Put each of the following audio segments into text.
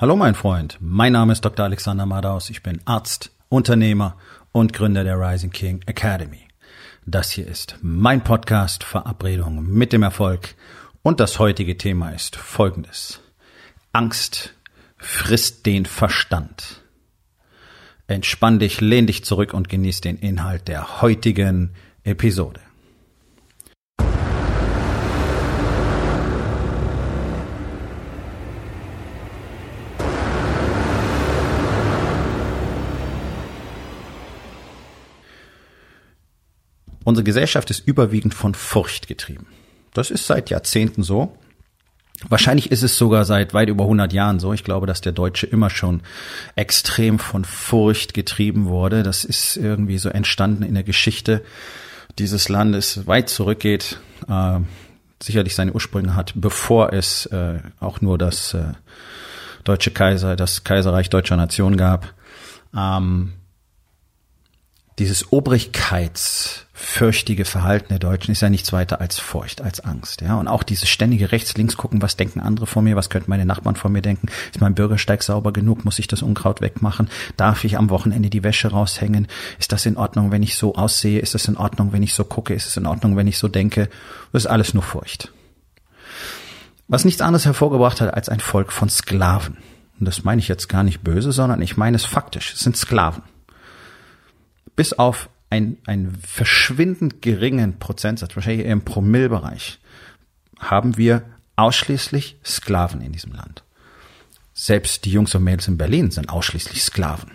Hallo mein Freund, mein Name ist Dr. Alexander Madaus, ich bin Arzt, Unternehmer und Gründer der Rising King Academy. Das hier ist mein Podcast Verabredung mit dem Erfolg und das heutige Thema ist folgendes. Angst frisst den Verstand. Entspann dich, lehn dich zurück und genieß den Inhalt der heutigen Episode. Unsere Gesellschaft ist überwiegend von Furcht getrieben. Das ist seit Jahrzehnten so. Wahrscheinlich ist es sogar seit weit über 100 Jahren so. Ich glaube, dass der Deutsche immer schon extrem von Furcht getrieben wurde. Das ist irgendwie so entstanden in der Geschichte dieses Landes, weit zurückgeht, äh, sicherlich seine Ursprünge hat, bevor es äh, auch nur das äh, deutsche Kaiser, das Kaiserreich deutscher Nation gab. Ähm, dieses obrigkeitsfürchtige Verhalten der Deutschen ist ja nichts weiter als Furcht, als Angst, ja. Und auch dieses ständige rechts, links gucken, was denken andere von mir, was könnten meine Nachbarn von mir denken? Ist mein Bürgersteig sauber genug? Muss ich das Unkraut wegmachen? Darf ich am Wochenende die Wäsche raushängen? Ist das in Ordnung, wenn ich so aussehe? Ist das in Ordnung, wenn ich so gucke? Ist es in Ordnung, wenn ich so denke? Das ist alles nur Furcht. Was nichts anderes hervorgebracht hat als ein Volk von Sklaven. Und das meine ich jetzt gar nicht böse, sondern ich meine es faktisch. Es sind Sklaven bis auf ein, ein verschwindend geringen Prozentsatz, wahrscheinlich eher im Promillbereich, haben wir ausschließlich Sklaven in diesem Land. Selbst die Jungs und Mädels in Berlin sind ausschließlich Sklaven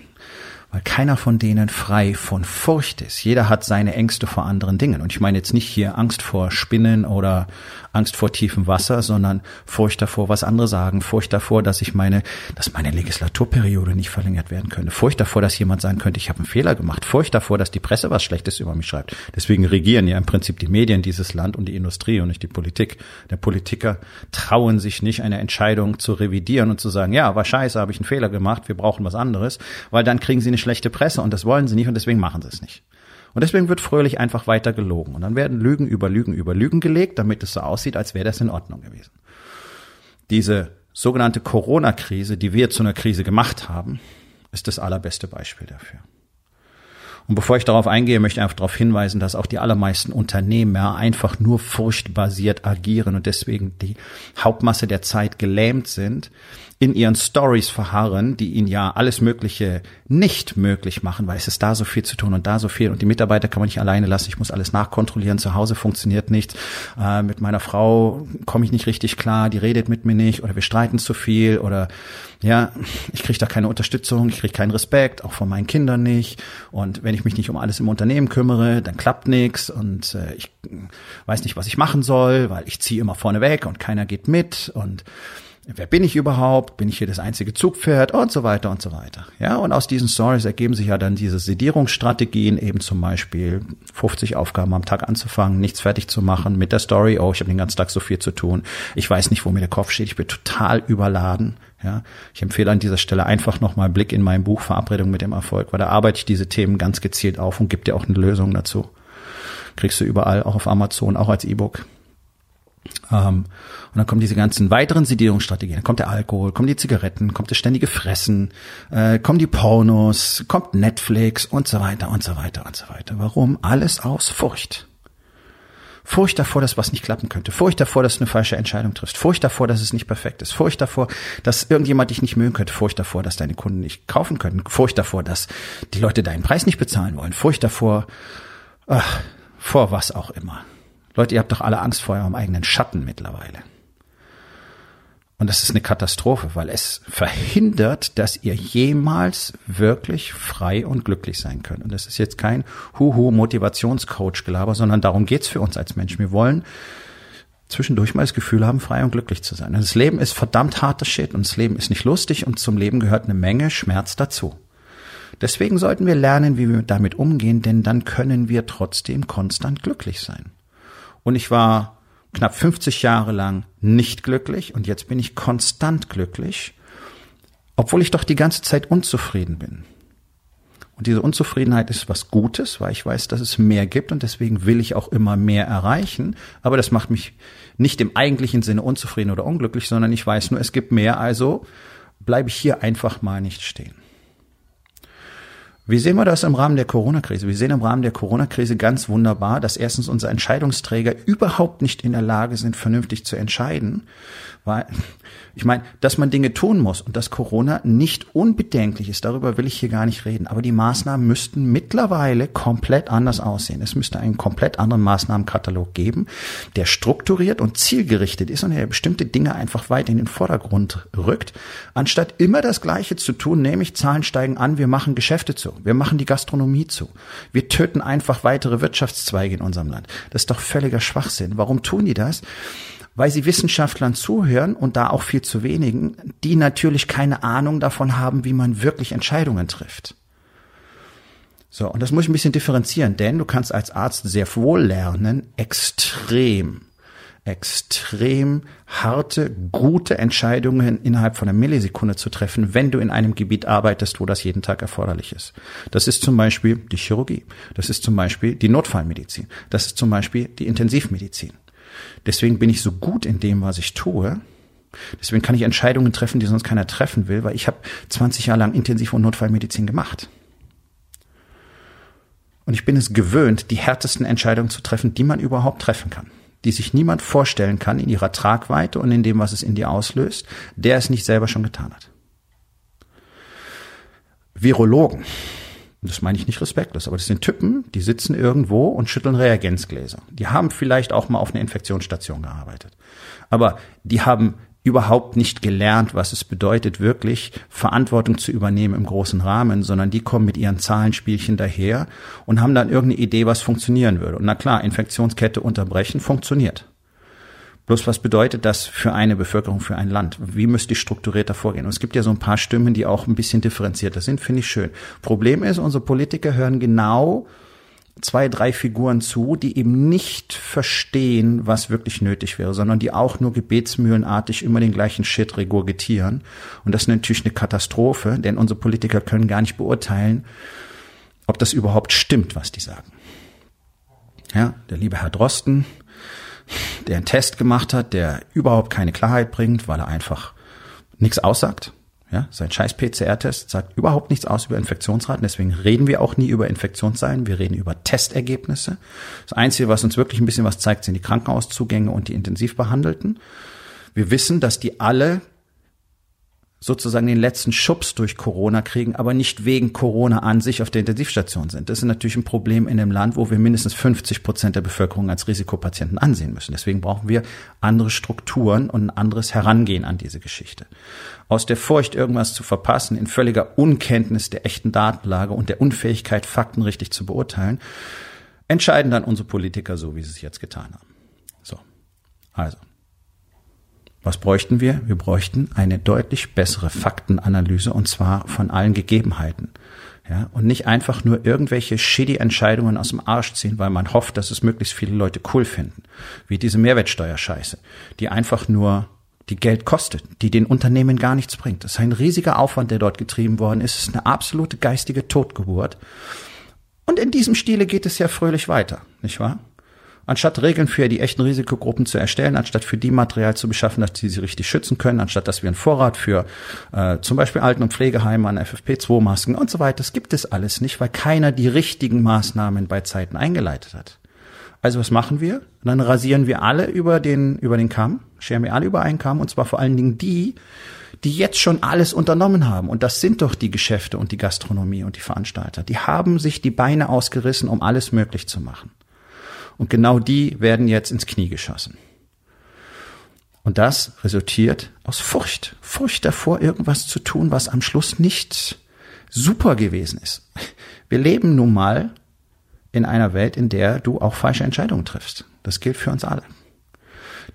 weil keiner von denen frei von Furcht ist. Jeder hat seine Ängste vor anderen Dingen. Und ich meine jetzt nicht hier Angst vor Spinnen oder Angst vor tiefem Wasser, sondern Furcht davor, was andere sagen, Furcht davor, dass ich meine, dass meine Legislaturperiode nicht verlängert werden könnte, Furcht davor, dass jemand sagen könnte, ich habe einen Fehler gemacht, Furcht davor, dass die Presse was Schlechtes über mich schreibt. Deswegen regieren ja im Prinzip die Medien dieses Land und die Industrie und nicht die Politik. Der Politiker trauen sich nicht, eine Entscheidung zu revidieren und zu sagen, ja, war scheiße, habe ich einen Fehler gemacht, wir brauchen was anderes, weil dann kriegen sie eine schlechte Presse und das wollen sie nicht und deswegen machen sie es nicht. Und deswegen wird fröhlich einfach weiter gelogen. Und dann werden Lügen über Lügen über Lügen gelegt, damit es so aussieht, als wäre das in Ordnung gewesen. Diese sogenannte Corona-Krise, die wir zu einer Krise gemacht haben, ist das allerbeste Beispiel dafür. Und bevor ich darauf eingehe, möchte ich einfach darauf hinweisen, dass auch die allermeisten Unternehmen ja einfach nur furchtbasiert agieren und deswegen die Hauptmasse der Zeit gelähmt sind, in ihren Stories verharren, die ihnen ja alles Mögliche nicht möglich machen, weil es ist da so viel zu tun und da so viel und die Mitarbeiter kann man nicht alleine lassen. Ich muss alles nachkontrollieren. Zu Hause funktioniert nichts. Äh, mit meiner Frau komme ich nicht richtig klar. Die redet mit mir nicht oder wir streiten zu viel oder ja, ich kriege da keine Unterstützung, ich kriege keinen Respekt, auch von meinen Kindern nicht. Und wenn ich mich nicht um alles im Unternehmen kümmere, dann klappt nichts und äh, ich weiß nicht, was ich machen soll, weil ich ziehe immer vorne weg und keiner geht mit und wer bin ich überhaupt? Bin ich hier das einzige Zugpferd? Und so weiter und so weiter. Ja, und aus diesen Stories ergeben sich ja dann diese Sedierungsstrategien, eben zum Beispiel 50 Aufgaben am Tag anzufangen, nichts fertig zu machen mit der Story, oh, ich habe den ganzen Tag so viel zu tun, ich weiß nicht, wo mir der Kopf steht, ich bin total überladen. Ja, ich empfehle an dieser Stelle einfach nochmal einen Blick in mein Buch Verabredung mit dem Erfolg, weil da arbeite ich diese Themen ganz gezielt auf und gebe dir auch eine Lösung dazu. Kriegst du überall, auch auf Amazon, auch als E-Book. Ähm, und dann kommen diese ganzen weiteren Sedierungsstrategien. Dann kommt der Alkohol, kommen die Zigaretten, kommt das ständige Fressen, äh, kommen die Pornos, kommt Netflix und so weiter und so weiter und so weiter. Warum? Alles aus Furcht. Furcht davor, dass was nicht klappen könnte. Furcht davor, dass du eine falsche Entscheidung triffst. Furcht davor, dass es nicht perfekt ist. Furcht davor, dass irgendjemand dich nicht mögen könnte. Furcht davor, dass deine Kunden nicht kaufen könnten. Furcht davor, dass die Leute deinen Preis nicht bezahlen wollen. Furcht davor, ach, vor was auch immer. Leute, ihr habt doch alle Angst vor eurem eigenen Schatten mittlerweile. Und das ist eine Katastrophe, weil es verhindert, dass ihr jemals wirklich frei und glücklich sein könnt. Und das ist jetzt kein Huhu-Motivationscoach-Gelaber, sondern darum geht's für uns als Menschen. Wir wollen zwischendurch mal das Gefühl haben, frei und glücklich zu sein. Und das Leben ist verdammt hartes Shit und das Leben ist nicht lustig und zum Leben gehört eine Menge Schmerz dazu. Deswegen sollten wir lernen, wie wir damit umgehen, denn dann können wir trotzdem konstant glücklich sein. Und ich war knapp 50 Jahre lang nicht glücklich und jetzt bin ich konstant glücklich, obwohl ich doch die ganze Zeit unzufrieden bin. Und diese Unzufriedenheit ist was Gutes, weil ich weiß, dass es mehr gibt und deswegen will ich auch immer mehr erreichen. Aber das macht mich nicht im eigentlichen Sinne unzufrieden oder unglücklich, sondern ich weiß nur, es gibt mehr, also bleibe ich hier einfach mal nicht stehen. Wie sehen wir das im Rahmen der Corona-Krise? Wir sehen im Rahmen der Corona-Krise ganz wunderbar, dass erstens unsere Entscheidungsträger überhaupt nicht in der Lage sind, vernünftig zu entscheiden, weil ich meine, dass man Dinge tun muss und dass Corona nicht unbedenklich ist, darüber will ich hier gar nicht reden. Aber die Maßnahmen müssten mittlerweile komplett anders aussehen. Es müsste einen komplett anderen Maßnahmenkatalog geben, der strukturiert und zielgerichtet ist und der bestimmte Dinge einfach weit in den Vordergrund rückt, anstatt immer das Gleiche zu tun, nämlich Zahlen steigen an, wir machen Geschäfte zu, wir machen die Gastronomie zu, wir töten einfach weitere Wirtschaftszweige in unserem Land. Das ist doch völliger Schwachsinn. Warum tun die das? weil sie Wissenschaftlern zuhören und da auch viel zu wenigen, die natürlich keine Ahnung davon haben, wie man wirklich Entscheidungen trifft. So, und das muss ich ein bisschen differenzieren, denn du kannst als Arzt sehr wohl lernen, extrem, extrem harte, gute Entscheidungen innerhalb von einer Millisekunde zu treffen, wenn du in einem Gebiet arbeitest, wo das jeden Tag erforderlich ist. Das ist zum Beispiel die Chirurgie. Das ist zum Beispiel die Notfallmedizin. Das ist zum Beispiel die Intensivmedizin. Deswegen bin ich so gut in dem, was ich tue. Deswegen kann ich Entscheidungen treffen, die sonst keiner treffen will, weil ich habe 20 Jahre lang Intensiv- und Notfallmedizin gemacht. Und ich bin es gewöhnt, die härtesten Entscheidungen zu treffen, die man überhaupt treffen kann. Die sich niemand vorstellen kann in ihrer Tragweite und in dem, was es in dir auslöst, der es nicht selber schon getan hat. Virologen das meine ich nicht respektlos, aber das sind Typen, die sitzen irgendwo und schütteln Reagenzgläser. Die haben vielleicht auch mal auf einer Infektionsstation gearbeitet. Aber die haben überhaupt nicht gelernt, was es bedeutet, wirklich Verantwortung zu übernehmen im großen Rahmen, sondern die kommen mit ihren Zahlenspielchen daher und haben dann irgendeine Idee, was funktionieren würde. Und na klar, Infektionskette unterbrechen funktioniert. Bloß was bedeutet das für eine Bevölkerung, für ein Land? Wie müsste ich strukturierter vorgehen? Und es gibt ja so ein paar Stimmen, die auch ein bisschen differenzierter sind, finde ich schön. Problem ist, unsere Politiker hören genau zwei, drei Figuren zu, die eben nicht verstehen, was wirklich nötig wäre, sondern die auch nur gebetsmühlenartig immer den gleichen Shit regurgitieren. Und das ist natürlich eine Katastrophe, denn unsere Politiker können gar nicht beurteilen, ob das überhaupt stimmt, was die sagen. Ja, der liebe Herr Drosten, der einen Test gemacht hat, der überhaupt keine Klarheit bringt, weil er einfach nichts aussagt. Ja, sein scheiß PCR-Test sagt überhaupt nichts aus über Infektionsraten. Deswegen reden wir auch nie über Infektionszahlen. Wir reden über Testergebnisse. Das Einzige, was uns wirklich ein bisschen was zeigt, sind die Krankenhauszugänge und die Intensivbehandelten. Wir wissen, dass die alle sozusagen den letzten Schubs durch Corona kriegen, aber nicht wegen Corona an sich auf der Intensivstation sind. Das ist natürlich ein Problem in einem Land, wo wir mindestens 50 Prozent der Bevölkerung als Risikopatienten ansehen müssen. Deswegen brauchen wir andere Strukturen und ein anderes Herangehen an diese Geschichte. Aus der Furcht, irgendwas zu verpassen, in völliger Unkenntnis der echten Datenlage und der Unfähigkeit, Fakten richtig zu beurteilen, entscheiden dann unsere Politiker so, wie sie es jetzt getan haben. So. Also, was bräuchten wir? Wir bräuchten eine deutlich bessere Faktenanalyse und zwar von allen Gegebenheiten. Ja, und nicht einfach nur irgendwelche shitty Entscheidungen aus dem Arsch ziehen, weil man hofft, dass es möglichst viele Leute cool finden. Wie diese Mehrwertsteuerscheiße, die einfach nur die Geld kostet, die den Unternehmen gar nichts bringt. Das ist ein riesiger Aufwand, der dort getrieben worden ist. Es ist eine absolute geistige Totgeburt. Und in diesem Stile geht es ja fröhlich weiter, nicht wahr? Anstatt Regeln für die echten Risikogruppen zu erstellen, anstatt für die Material zu beschaffen, dass sie sie richtig schützen können, anstatt dass wir einen Vorrat für äh, zum Beispiel Alten- und Pflegeheime an FFP2-Masken und so weiter, das gibt es alles nicht, weil keiner die richtigen Maßnahmen bei Zeiten eingeleitet hat. Also was machen wir? dann rasieren wir alle über den, über den Kamm, scheren wir alle über einen Kamm, und zwar vor allen Dingen die, die jetzt schon alles unternommen haben. Und das sind doch die Geschäfte und die Gastronomie und die Veranstalter. Die haben sich die Beine ausgerissen, um alles möglich zu machen. Und genau die werden jetzt ins Knie geschossen. Und das resultiert aus Furcht. Furcht davor, irgendwas zu tun, was am Schluss nicht super gewesen ist. Wir leben nun mal in einer Welt, in der du auch falsche Entscheidungen triffst. Das gilt für uns alle.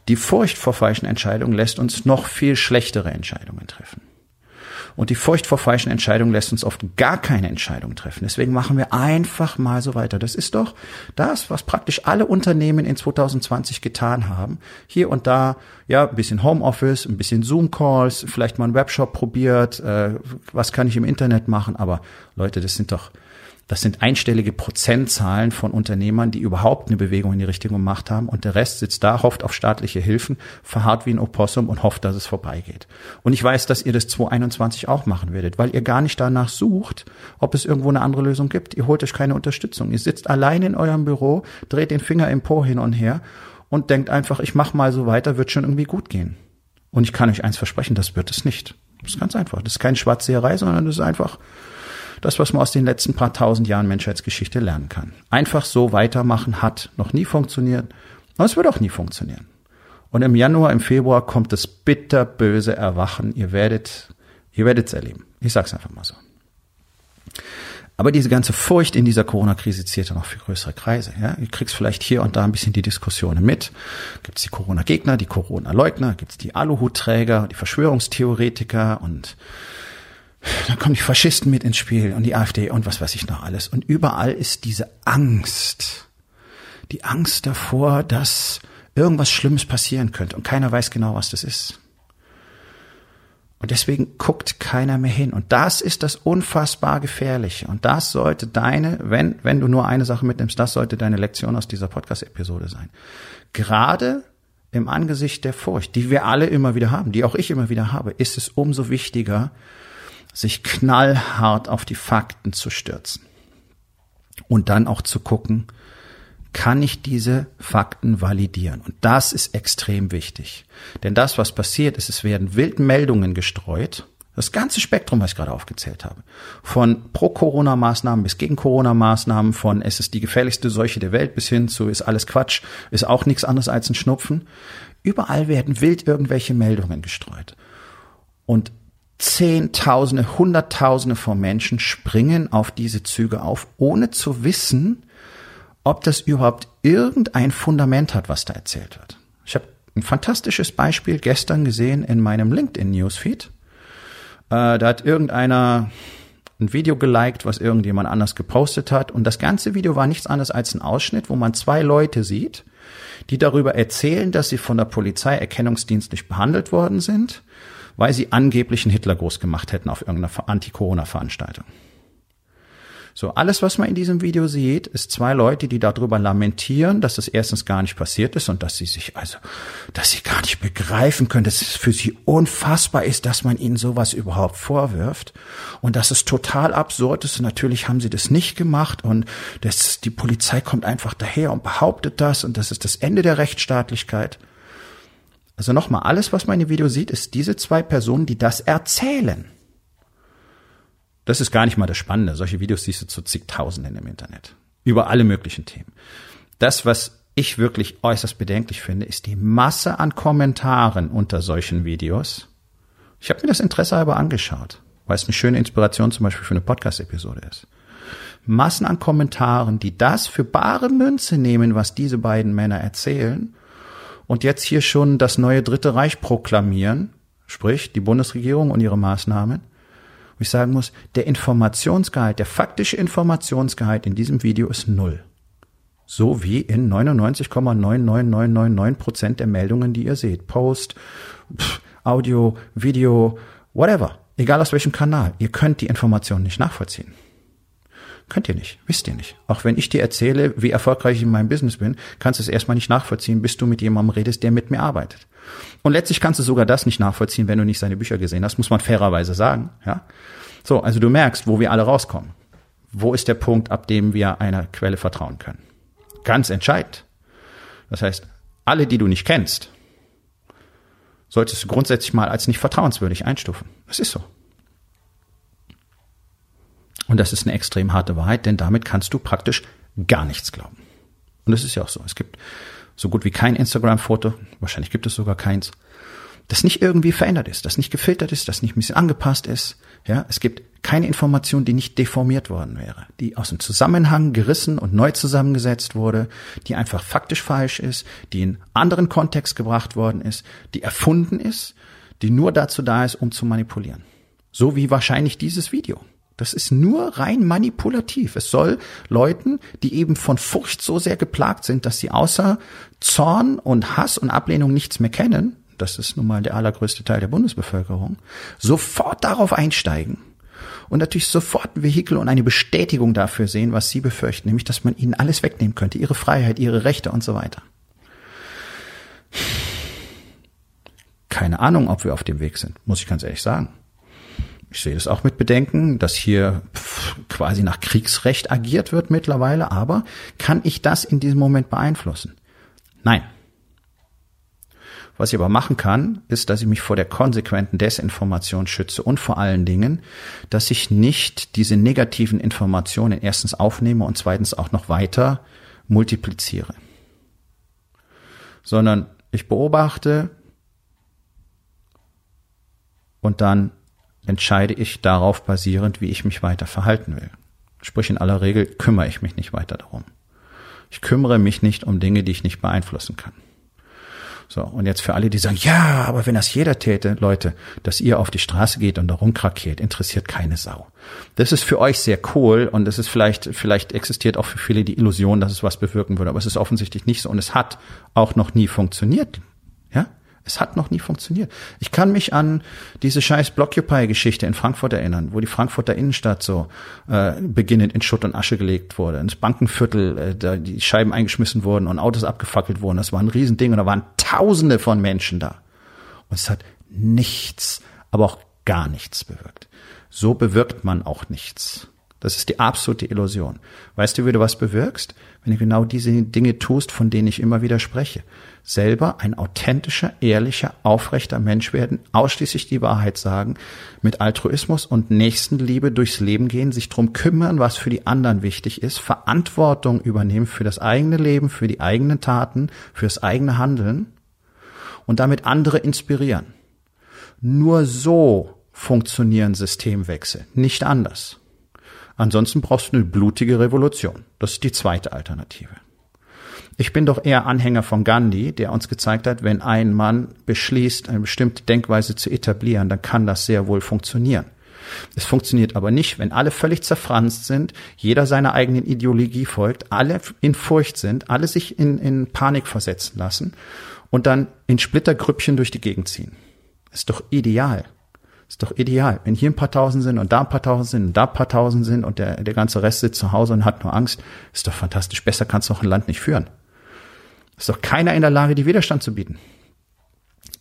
Die Furcht vor falschen Entscheidungen lässt uns noch viel schlechtere Entscheidungen treffen. Und die Furcht vor falschen Entscheidungen lässt uns oft gar keine Entscheidung treffen. Deswegen machen wir einfach mal so weiter. Das ist doch das, was praktisch alle Unternehmen in 2020 getan haben. Hier und da, ja, ein bisschen Homeoffice, ein bisschen Zoom-Calls, vielleicht mal einen Webshop probiert, äh, was kann ich im Internet machen. Aber Leute, das sind doch Das sind einstellige Prozentzahlen von Unternehmern, die überhaupt eine Bewegung in die Richtung gemacht haben. Und der Rest sitzt da, hofft auf staatliche Hilfen, verharrt wie ein Opossum und hofft, dass es vorbeigeht. Und ich weiß, dass ihr das 2021 auch machen werdet, weil ihr gar nicht danach sucht, ob es irgendwo eine andere Lösung gibt. Ihr holt euch keine Unterstützung. Ihr sitzt allein in eurem Büro, dreht den Finger im Po hin und her und denkt einfach, ich mach mal so weiter, wird schon irgendwie gut gehen. Und ich kann euch eins versprechen, das wird es nicht. Das ist ganz einfach. Das ist keine Schwarzseherei, sondern das ist einfach das, was man aus den letzten paar tausend Jahren Menschheitsgeschichte lernen kann. Einfach so weitermachen hat noch nie funktioniert und es wird auch nie funktionieren. Und im Januar, im Februar kommt das bitterböse Erwachen. Ihr werdet, ihr werdet es erleben. Ich sag's einfach mal so. Aber diese ganze Furcht in dieser Corona-Krise zieht ja noch viel größere Kreise. Ja? Du kriegst vielleicht hier und da ein bisschen die Diskussionen mit. Gibt es die Corona-Gegner, die Corona-Leugner, gibt es die Aluhutträger, die Verschwörungstheoretiker und dann kommen die Faschisten mit ins Spiel und die AfD und was weiß ich noch alles. Und überall ist diese Angst. Die Angst davor, dass irgendwas Schlimmes passieren könnte und keiner weiß genau, was das ist. Und deswegen guckt keiner mehr hin. Und das ist das unfassbar gefährliche. Und das sollte deine, wenn, wenn du nur eine Sache mitnimmst, das sollte deine Lektion aus dieser Podcast-Episode sein. Gerade im Angesicht der Furcht, die wir alle immer wieder haben, die auch ich immer wieder habe, ist es umso wichtiger, sich knallhart auf die Fakten zu stürzen. Und dann auch zu gucken, kann ich diese Fakten validieren? Und das ist extrem wichtig. Denn das, was passiert ist, es werden Wildmeldungen gestreut. Das ganze Spektrum, was ich gerade aufgezählt habe. Von Pro-Corona-Maßnahmen bis gegen Corona-Maßnahmen, von es ist die gefährlichste Seuche der Welt bis hin zu ist alles Quatsch, ist auch nichts anderes als ein Schnupfen. Überall werden wild irgendwelche Meldungen gestreut. Und Zehntausende, Hunderttausende von Menschen springen auf diese Züge auf, ohne zu wissen, ob das überhaupt irgendein Fundament hat, was da erzählt wird. Ich habe ein fantastisches Beispiel gestern gesehen in meinem LinkedIn-Newsfeed. Äh, da hat irgendeiner ein Video geliked, was irgendjemand anders gepostet hat. Und das ganze Video war nichts anderes als ein Ausschnitt, wo man zwei Leute sieht, die darüber erzählen, dass sie von der Polizei erkennungsdienstlich behandelt worden sind, weil sie angeblich einen Hitler groß gemacht hätten auf irgendeiner Anti-Corona-Veranstaltung. So, alles, was man in diesem Video sieht, ist zwei Leute, die darüber lamentieren, dass das erstens gar nicht passiert ist und dass sie sich, also, dass sie gar nicht begreifen können, dass es für sie unfassbar ist, dass man ihnen sowas überhaupt vorwirft und dass es total absurd ist. Und natürlich haben sie das nicht gemacht und das, die Polizei kommt einfach daher und behauptet das und das ist das Ende der Rechtsstaatlichkeit. Also nochmal, alles, was man in dem Video sieht, ist diese zwei Personen, die das erzählen. Das ist gar nicht mal das Spannende. Solche Videos siehst du zu zigtausenden im Internet. Über alle möglichen Themen. Das, was ich wirklich äußerst bedenklich finde, ist die Masse an Kommentaren unter solchen Videos. Ich habe mir das Interesse halber angeschaut, weil es eine schöne Inspiration zum Beispiel für eine Podcast-Episode ist. Massen an Kommentaren, die das für bare Münze nehmen, was diese beiden Männer erzählen, und jetzt hier schon das neue Dritte Reich proklamieren, sprich die Bundesregierung und ihre Maßnahmen, wo ich sagen muss, der Informationsgehalt, der faktische Informationsgehalt in diesem Video ist null. So wie in 99,99999 Prozent der Meldungen, die ihr seht. Post, Pff, Audio, Video, whatever. Egal aus welchem Kanal. Ihr könnt die Informationen nicht nachvollziehen. Könnt ihr nicht, wisst ihr nicht. Auch wenn ich dir erzähle, wie erfolgreich ich in meinem Business bin, kannst du es erstmal nicht nachvollziehen, bis du mit jemandem redest, der mit mir arbeitet. Und letztlich kannst du sogar das nicht nachvollziehen, wenn du nicht seine Bücher gesehen hast, muss man fairerweise sagen, ja. So, also du merkst, wo wir alle rauskommen. Wo ist der Punkt, ab dem wir einer Quelle vertrauen können? Ganz entscheidend. Das heißt, alle, die du nicht kennst, solltest du grundsätzlich mal als nicht vertrauenswürdig einstufen. Das ist so. Und das ist eine extrem harte Wahrheit, denn damit kannst du praktisch gar nichts glauben. Und das ist ja auch so. Es gibt so gut wie kein Instagram-Foto, wahrscheinlich gibt es sogar keins, das nicht irgendwie verändert ist, das nicht gefiltert ist, das nicht ein bisschen angepasst ist. Ja, es gibt keine Information, die nicht deformiert worden wäre, die aus dem Zusammenhang gerissen und neu zusammengesetzt wurde, die einfach faktisch falsch ist, die in anderen Kontext gebracht worden ist, die erfunden ist, die nur dazu da ist, um zu manipulieren. So wie wahrscheinlich dieses Video. Das ist nur rein manipulativ. Es soll Leuten, die eben von Furcht so sehr geplagt sind, dass sie außer Zorn und Hass und Ablehnung nichts mehr kennen, das ist nun mal der allergrößte Teil der Bundesbevölkerung, sofort darauf einsteigen und natürlich sofort ein Vehikel und eine Bestätigung dafür sehen, was sie befürchten, nämlich dass man ihnen alles wegnehmen könnte, ihre Freiheit, ihre Rechte und so weiter. Keine Ahnung, ob wir auf dem Weg sind, muss ich ganz ehrlich sagen. Ich sehe das auch mit Bedenken, dass hier quasi nach Kriegsrecht agiert wird mittlerweile, aber kann ich das in diesem Moment beeinflussen? Nein. Was ich aber machen kann, ist, dass ich mich vor der konsequenten Desinformation schütze und vor allen Dingen, dass ich nicht diese negativen Informationen erstens aufnehme und zweitens auch noch weiter multipliziere, sondern ich beobachte und dann entscheide ich darauf basierend, wie ich mich weiter verhalten will. Sprich, in aller Regel kümmere ich mich nicht weiter darum. Ich kümmere mich nicht um Dinge, die ich nicht beeinflussen kann. So, und jetzt für alle, die sagen, ja, aber wenn das jeder täte, Leute, dass ihr auf die Straße geht und da rumkrakeelt, interessiert keine Sau. Das ist für euch sehr cool und es ist vielleicht, vielleicht existiert auch für viele die Illusion, dass es was bewirken würde, aber es ist offensichtlich nicht so und es hat auch noch nie funktioniert. Ja? Es hat noch nie funktioniert. Ich kann mich an diese scheiß Blockupy-Geschichte in Frankfurt erinnern, wo die Frankfurter Innenstadt so äh, beginnend in Schutt und Asche gelegt wurde. Ins Bankenviertel, äh, da die Scheiben eingeschmissen wurden und Autos abgefackelt wurden. Das war ein Riesending und da waren Tausende von Menschen da. Und es hat nichts, aber auch gar nichts bewirkt. So bewirkt man auch nichts. Das ist die absolute Illusion. Weißt du, wie du was bewirkst? Wenn du genau diese Dinge tust, von denen ich immer wieder spreche. Selber ein authentischer, ehrlicher, aufrechter Mensch werden, ausschließlich die Wahrheit sagen, mit Altruismus und Nächstenliebe durchs Leben gehen, sich drum kümmern, was für die anderen wichtig ist, Verantwortung übernehmen für das eigene Leben, für die eigenen Taten, fürs eigene Handeln und damit andere inspirieren. Nur so funktionieren Systemwechsel, nicht anders. Ansonsten brauchst du eine blutige Revolution. Das ist die zweite Alternative. Ich bin doch eher Anhänger von Gandhi, der uns gezeigt hat, wenn ein Mann beschließt, eine bestimmte Denkweise zu etablieren, dann kann das sehr wohl funktionieren. Es funktioniert aber nicht, wenn alle völlig zerfranst sind, jeder seiner eigenen Ideologie folgt, alle in Furcht sind, alle sich in, in Panik versetzen lassen und dann in Splittergrüppchen durch die Gegend ziehen. ist doch ideal. Ist doch ideal. Wenn hier ein paar Tausend sind und da ein paar Tausend sind und da ein paar Tausend sind und der, der ganze Rest sitzt zu Hause und hat nur Angst, ist doch fantastisch. Besser kannst du auch ein Land nicht führen. Ist doch keiner in der Lage, die Widerstand zu bieten.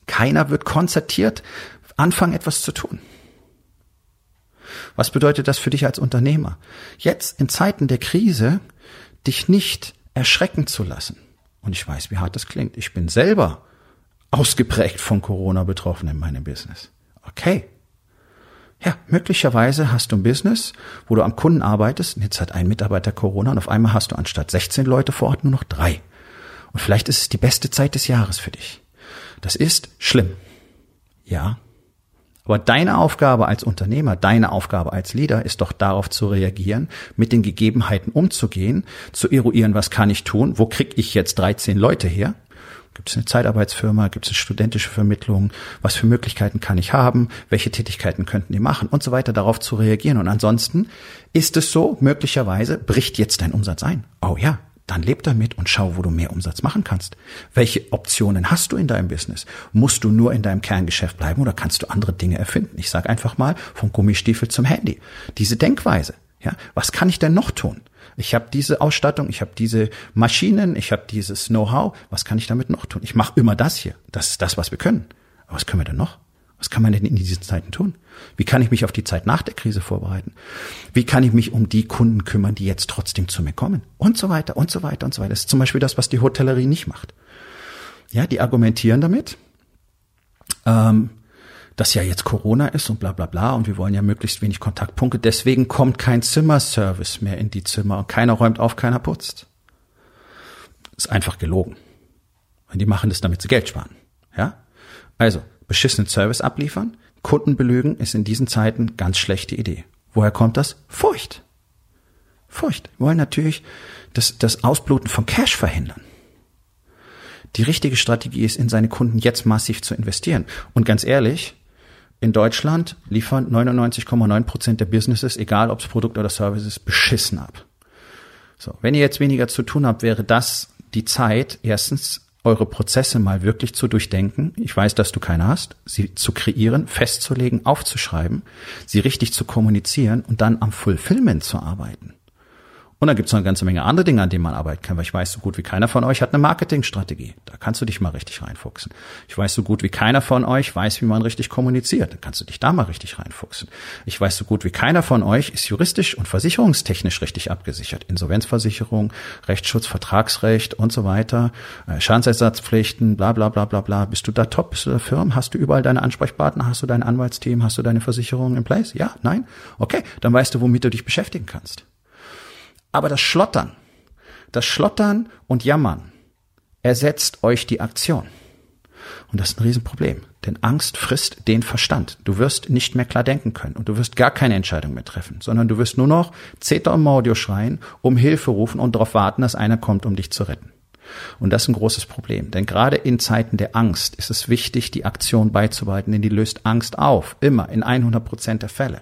Keiner wird konzertiert anfangen, etwas zu tun. Was bedeutet das für dich als Unternehmer? Jetzt in Zeiten der Krise dich nicht erschrecken zu lassen. Und ich weiß, wie hart das klingt. Ich bin selber ausgeprägt von Corona betroffen in meinem Business. Okay, ja, möglicherweise hast du ein Business, wo du am Kunden arbeitest und jetzt hat ein Mitarbeiter Corona und auf einmal hast du anstatt 16 Leute vor Ort nur noch drei. Und vielleicht ist es die beste Zeit des Jahres für dich. Das ist schlimm. Ja. Aber deine Aufgabe als Unternehmer, deine Aufgabe als Leader ist doch darauf zu reagieren, mit den Gegebenheiten umzugehen, zu eruieren, was kann ich tun, wo krieg ich jetzt 13 Leute her Gibt es eine Zeitarbeitsfirma? Gibt es eine studentische Vermittlung? Was für Möglichkeiten kann ich haben? Welche Tätigkeiten könnten die machen? Und so weiter, darauf zu reagieren. Und ansonsten ist es so, möglicherweise bricht jetzt dein Umsatz ein. Oh ja, dann leb damit und schau, wo du mehr Umsatz machen kannst. Welche Optionen hast du in deinem Business? Musst du nur in deinem Kerngeschäft bleiben oder kannst du andere Dinge erfinden? Ich sage einfach mal vom Gummistiefel zum Handy. Diese Denkweise. Ja, was kann ich denn noch tun? Ich habe diese Ausstattung, ich habe diese Maschinen, ich habe dieses Know-how. Was kann ich damit noch tun? Ich mache immer das hier. Das ist das, was wir können. Aber was können wir denn noch? Was kann man denn in diesen Zeiten tun? Wie kann ich mich auf die Zeit nach der Krise vorbereiten? Wie kann ich mich um die Kunden kümmern, die jetzt trotzdem zu mir kommen? Und so weiter und so weiter und so weiter. Das ist zum Beispiel das, was die Hotellerie nicht macht. Ja, die argumentieren damit, ähm, dass ja jetzt Corona ist und bla bla bla und wir wollen ja möglichst wenig Kontaktpunkte. Deswegen kommt kein Zimmerservice mehr in die Zimmer und keiner räumt auf, keiner putzt. Ist einfach gelogen. Und die machen das, damit sie Geld sparen. Ja? Also, beschissenen Service abliefern, Kunden belügen, ist in diesen Zeiten ganz schlechte Idee. Woher kommt das? Furcht. Furcht. Wir wollen natürlich das, das Ausbluten von Cash verhindern. Die richtige Strategie ist, in seine Kunden jetzt massiv zu investieren. Und ganz ehrlich, in Deutschland liefern 99,9 Prozent der Businesses, egal ob es Produkt oder Service ist, beschissen ab. So, wenn ihr jetzt weniger zu tun habt, wäre das die Zeit, erstens eure Prozesse mal wirklich zu durchdenken. Ich weiß, dass du keine hast. Sie zu kreieren, festzulegen, aufzuschreiben, sie richtig zu kommunizieren und dann am Fulfillment zu arbeiten. Und dann gibt es noch eine ganze Menge andere Dinge, an denen man arbeiten kann, weil ich weiß so gut wie keiner von euch hat eine Marketingstrategie. Da kannst du dich mal richtig reinfuchsen. Ich weiß so gut wie keiner von euch weiß, wie man richtig kommuniziert. Da kannst du dich da mal richtig reinfuchsen. Ich weiß so gut wie keiner von euch ist juristisch und versicherungstechnisch richtig abgesichert. Insolvenzversicherung, Rechtsschutz, Vertragsrecht und so weiter, äh, Schadensersatzpflichten, bla bla bla bla bla. Bist du da top? Bist du da firm? Hast du überall deine Ansprechpartner? Hast du dein Anwaltsteam? Hast du deine Versicherung in place? Ja? Nein? Okay, dann weißt du, womit du dich beschäftigen kannst. Aber das Schlottern, das Schlottern und Jammern ersetzt euch die Aktion. Und das ist ein Riesenproblem, denn Angst frisst den Verstand. Du wirst nicht mehr klar denken können und du wirst gar keine Entscheidung mehr treffen, sondern du wirst nur noch Zeta und Mordio schreien, um Hilfe rufen und darauf warten, dass einer kommt, um dich zu retten. Und das ist ein großes Problem, denn gerade in Zeiten der Angst ist es wichtig, die Aktion beizubehalten, denn die löst Angst auf, immer in 100 Prozent der Fälle.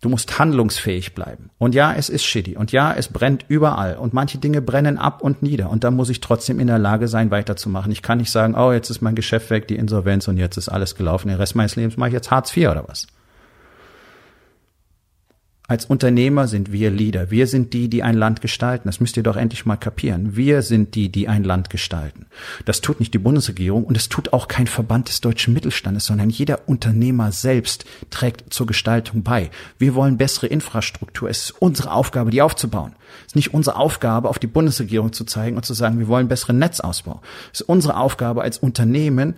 Du musst handlungsfähig bleiben. Und ja, es ist shitty. Und ja, es brennt überall. Und manche Dinge brennen ab und nieder. Und da muss ich trotzdem in der Lage sein, weiterzumachen. Ich kann nicht sagen, oh, jetzt ist mein Geschäft weg, die Insolvenz und jetzt ist alles gelaufen. Den Rest meines Lebens mache ich jetzt Hartz IV oder was. Als Unternehmer sind wir Leader. Wir sind die, die ein Land gestalten. Das müsst ihr doch endlich mal kapieren. Wir sind die, die ein Land gestalten. Das tut nicht die Bundesregierung und es tut auch kein Verband des deutschen Mittelstandes, sondern jeder Unternehmer selbst trägt zur Gestaltung bei. Wir wollen bessere Infrastruktur. Es ist unsere Aufgabe, die aufzubauen. Es ist nicht unsere Aufgabe, auf die Bundesregierung zu zeigen und zu sagen, wir wollen besseren Netzausbau. Es ist unsere Aufgabe als Unternehmen,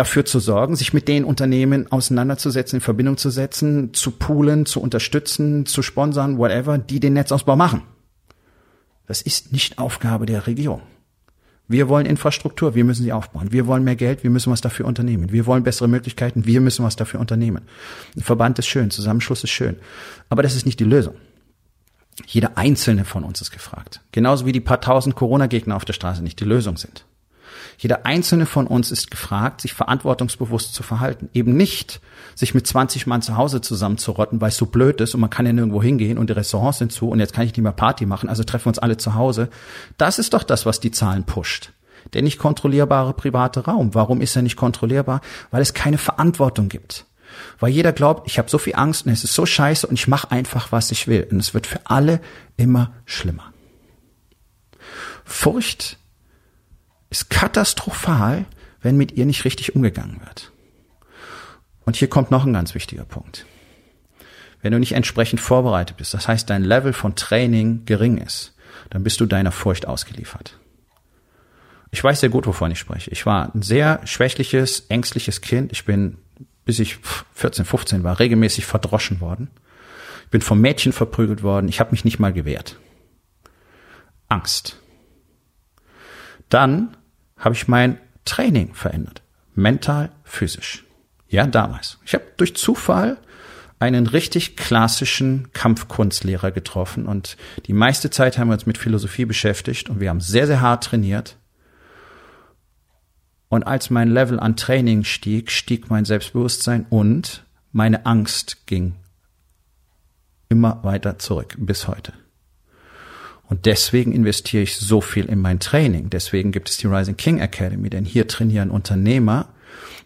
dafür zu sorgen, sich mit den Unternehmen auseinanderzusetzen, in Verbindung zu setzen, zu poolen, zu unterstützen, zu sponsern, whatever, die den Netzausbau machen. Das ist nicht Aufgabe der Regierung. Wir wollen Infrastruktur, wir müssen sie aufbauen. Wir wollen mehr Geld, wir müssen was dafür unternehmen. Wir wollen bessere Möglichkeiten, wir müssen was dafür unternehmen. Ein Verband ist schön, Zusammenschluss ist schön. Aber das ist nicht die Lösung. Jeder einzelne von uns ist gefragt. Genauso wie die paar tausend Corona-Gegner auf der Straße nicht die Lösung sind. Jeder einzelne von uns ist gefragt, sich verantwortungsbewusst zu verhalten. Eben nicht, sich mit 20 Mann zu Hause zusammenzurotten, weil es so blöd ist und man kann ja nirgendwo hingehen und die Restaurants sind zu und jetzt kann ich nicht mehr Party machen, also treffen wir uns alle zu Hause. Das ist doch das, was die Zahlen pusht. Der nicht kontrollierbare private Raum. Warum ist er nicht kontrollierbar? Weil es keine Verantwortung gibt. Weil jeder glaubt, ich habe so viel Angst und es ist so scheiße und ich mache einfach, was ich will. Und es wird für alle immer schlimmer. Furcht ist katastrophal, wenn mit ihr nicht richtig umgegangen wird. Und hier kommt noch ein ganz wichtiger Punkt. Wenn du nicht entsprechend vorbereitet bist, das heißt dein Level von Training gering ist, dann bist du deiner Furcht ausgeliefert. Ich weiß sehr gut, wovon ich spreche. Ich war ein sehr schwächliches, ängstliches Kind. Ich bin, bis ich 14, 15 war, regelmäßig verdroschen worden. Ich bin vom Mädchen verprügelt worden. Ich habe mich nicht mal gewehrt. Angst. Dann habe ich mein Training verändert. Mental, physisch. Ja, damals. Ich habe durch Zufall einen richtig klassischen Kampfkunstlehrer getroffen und die meiste Zeit haben wir uns mit Philosophie beschäftigt und wir haben sehr, sehr hart trainiert. Und als mein Level an Training stieg, stieg mein Selbstbewusstsein und meine Angst ging immer weiter zurück bis heute. Und deswegen investiere ich so viel in mein Training. Deswegen gibt es die Rising King Academy, denn hier trainieren Unternehmer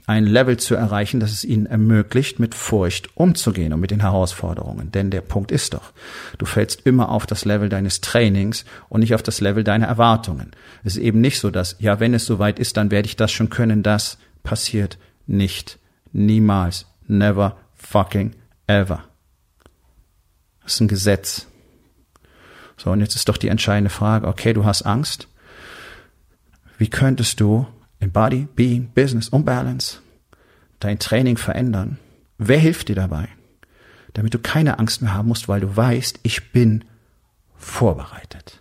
ein Level zu erreichen, das es ihnen ermöglicht, mit Furcht umzugehen und mit den Herausforderungen. Denn der Punkt ist doch, du fällst immer auf das Level deines Trainings und nicht auf das Level deiner Erwartungen. Es ist eben nicht so, dass, ja, wenn es soweit ist, dann werde ich das schon können. Das passiert nicht. Niemals. Never fucking ever. Das ist ein Gesetz. So, und jetzt ist doch die entscheidende Frage, okay, du hast Angst. Wie könntest du in Body, Being, Business und Balance dein Training verändern? Wer hilft dir dabei? Damit du keine Angst mehr haben musst, weil du weißt, ich bin vorbereitet.